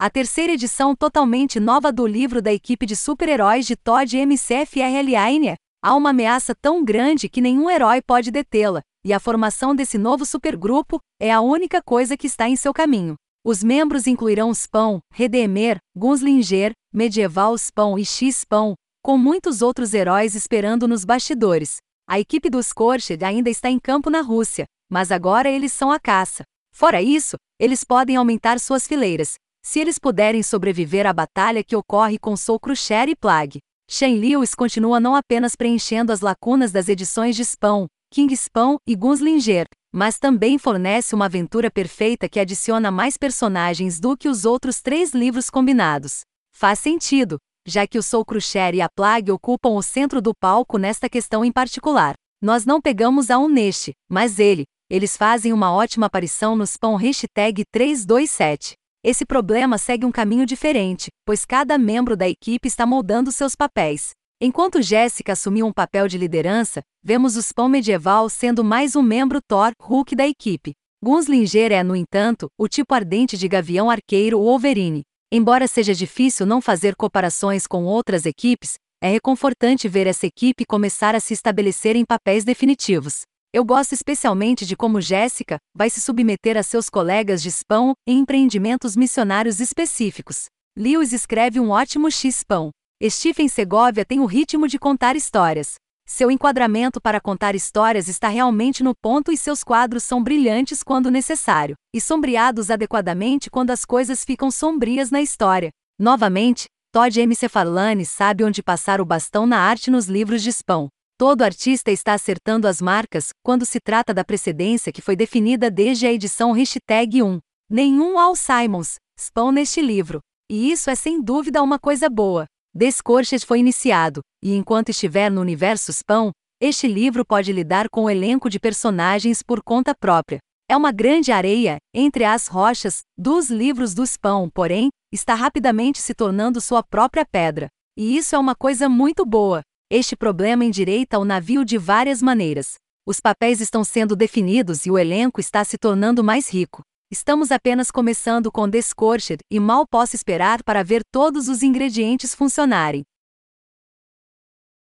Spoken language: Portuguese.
a terceira edição totalmente nova do livro da equipe de super-heróis de Todd MCFRLine. Há uma ameaça tão grande que nenhum herói pode detê-la, e a formação desse novo supergrupo é a única coisa que está em seu caminho. Os membros incluirão Spawn, Redeemer, Gunslinger, Medieval Spawn e X-Spawn, com muitos outros heróis esperando nos bastidores. A equipe dos Scorched ainda está em campo na Rússia, mas agora eles são a caça. Fora isso, eles podem aumentar suas fileiras, se eles puderem sobreviver à batalha que ocorre com Soul Crusher e Plague. Shen Lewis continua não apenas preenchendo as lacunas das edições de Spawn, King Spawn e Gunslinger, mas também fornece uma aventura perfeita que adiciona mais personagens do que os outros três livros combinados. Faz sentido, já que o Soul Crusher e a Plague ocupam o centro do palco nesta questão em particular. Nós não pegamos a um neste, mas ele, eles fazem uma ótima aparição no Spawn Hashtag 327. Esse problema segue um caminho diferente, pois cada membro da equipe está moldando seus papéis. Enquanto Jéssica assumiu um papel de liderança, vemos o Spawn medieval sendo mais um membro Thor Hulk da equipe. Gunslinger é, no entanto, o tipo ardente de Gavião Arqueiro Wolverine. Embora seja difícil não fazer comparações com outras equipes, é reconfortante ver essa equipe começar a se estabelecer em papéis definitivos. Eu gosto especialmente de como Jéssica vai se submeter a seus colegas de Spawn em empreendimentos missionários específicos. Lewis escreve um ótimo X-Spawn. Stephen Segovia tem o ritmo de contar histórias. Seu enquadramento para contar histórias está realmente no ponto e seus quadros são brilhantes quando necessário, e sombreados adequadamente quando as coisas ficam sombrias na história. Novamente, Todd M. Cefarlane sabe onde passar o bastão na arte nos livros de Spawn. Todo artista está acertando as marcas quando se trata da precedência que foi definida desde a edição hashtag 1. Nenhum Al Simons, Spawn neste livro. E isso é sem dúvida uma coisa boa. Descorchet foi iniciado, e enquanto estiver no universo Spawn, este livro pode lidar com o elenco de personagens por conta própria. É uma grande areia, entre as rochas, dos livros do Spawn, porém, está rapidamente se tornando sua própria pedra. E isso é uma coisa muito boa. Este problema endireita o navio de várias maneiras. Os papéis estão sendo definidos e o elenco está se tornando mais rico. Estamos apenas começando com Descorched e mal posso esperar para ver todos os ingredientes funcionarem.